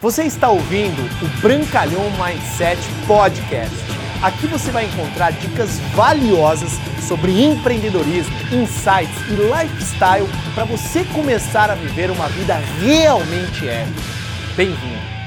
Você está ouvindo o Brancalhão Mindset Podcast. Aqui você vai encontrar dicas valiosas sobre empreendedorismo, insights e lifestyle para você começar a viver uma vida realmente épica. Bem-vindo!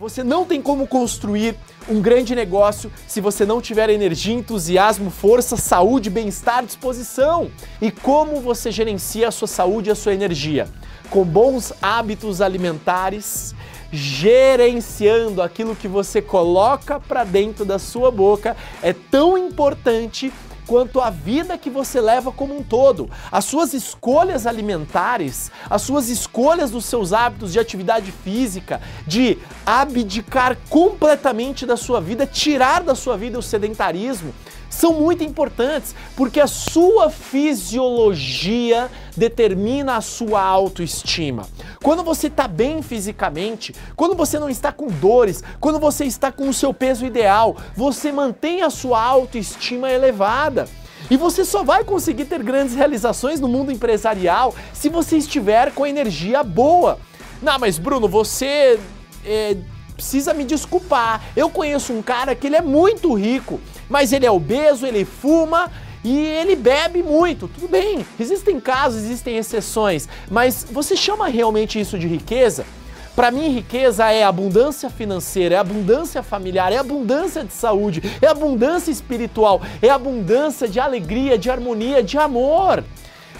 Você não tem como construir um grande negócio se você não tiver energia, entusiasmo, força, saúde, bem-estar, disposição. E como você gerencia a sua saúde e a sua energia? Com bons hábitos alimentares, gerenciando aquilo que você coloca para dentro da sua boca é tão importante quanto a vida que você leva como um todo. As suas escolhas alimentares, as suas escolhas dos seus hábitos de atividade física, de abdicar completamente da sua vida, tirar da sua vida o sedentarismo, são muito importantes porque a sua fisiologia determina a sua autoestima. Quando você está bem fisicamente, quando você não está com dores, quando você está com o seu peso ideal, você mantém a sua autoestima elevada. E você só vai conseguir ter grandes realizações no mundo empresarial se você estiver com energia boa. Não, mas Bruno, você é, precisa me desculpar. Eu conheço um cara que ele é muito rico mas ele é obeso, ele fuma e ele bebe muito. Tudo bem, existem casos, existem exceções, mas você chama realmente isso de riqueza? Para mim, riqueza é abundância financeira, é abundância familiar, é abundância de saúde, é abundância espiritual, é abundância de alegria, de harmonia, de amor.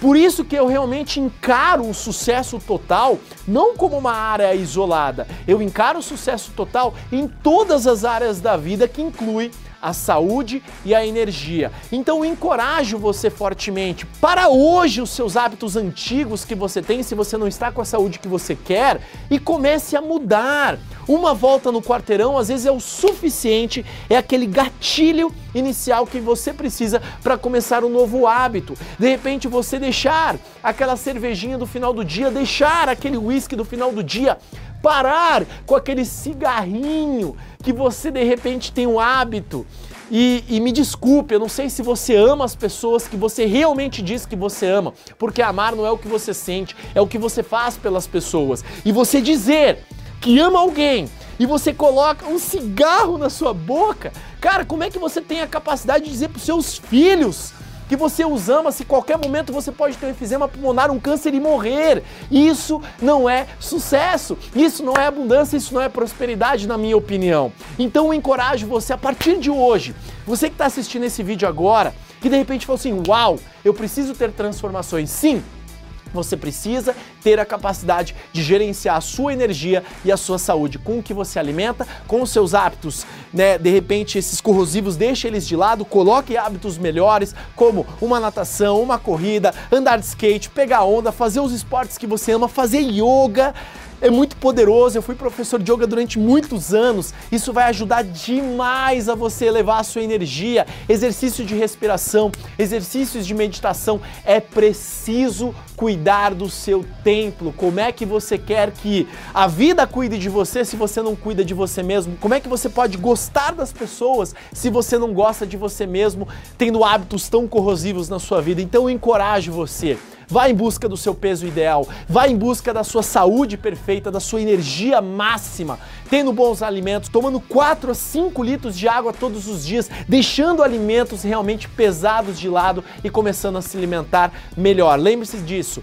Por isso que eu realmente encaro o sucesso total não como uma área isolada. Eu encaro o sucesso total em todas as áreas da vida que inclui a saúde e a energia. Então encorajo você fortemente para hoje os seus hábitos antigos que você tem, se você não está com a saúde que você quer, e comece a mudar. Uma volta no quarteirão às vezes é o suficiente, é aquele gatilho inicial que você precisa para começar um novo hábito. De repente você deixar aquela cervejinha do final do dia, deixar aquele uísque do final do dia, parar com aquele cigarrinho que você de repente tem um hábito. E, e, me desculpe, eu não sei se você ama as pessoas que você realmente diz que você ama, porque amar não é o que você sente, é o que você faz pelas pessoas. E você dizer que ama alguém e você coloca um cigarro na sua boca, cara, como é que você tem a capacidade de dizer para os seus filhos que você os ama, se qualquer momento você pode ter um efizema pulmonar, um câncer e morrer. Isso não é sucesso, isso não é abundância, isso não é prosperidade, na minha opinião. Então eu encorajo você a partir de hoje, você que está assistindo esse vídeo agora, que de repente falou assim: Uau, eu preciso ter transformações. Sim, você precisa ter a capacidade de gerenciar a sua energia e a sua saúde com o que você alimenta, com os seus hábitos, né? De repente, esses corrosivos, deixe eles de lado, coloque hábitos melhores, como uma natação, uma corrida, andar de skate, pegar onda, fazer os esportes que você ama, fazer yoga é muito poderoso. Eu fui professor de yoga durante muitos anos. Isso vai ajudar demais a você elevar a sua energia. Exercício de respiração, exercícios de meditação. É preciso cuidar do seu templo. Como é que você quer que a vida cuide de você se você não cuida de você mesmo? Como é que você pode gostar das pessoas se você não gosta de você mesmo, tendo hábitos tão corrosivos na sua vida? Então eu encorajo você Vá em busca do seu peso ideal, vá em busca da sua saúde perfeita, da sua energia máxima, tendo bons alimentos, tomando 4 a 5 litros de água todos os dias, deixando alimentos realmente pesados de lado e começando a se alimentar melhor. Lembre-se disso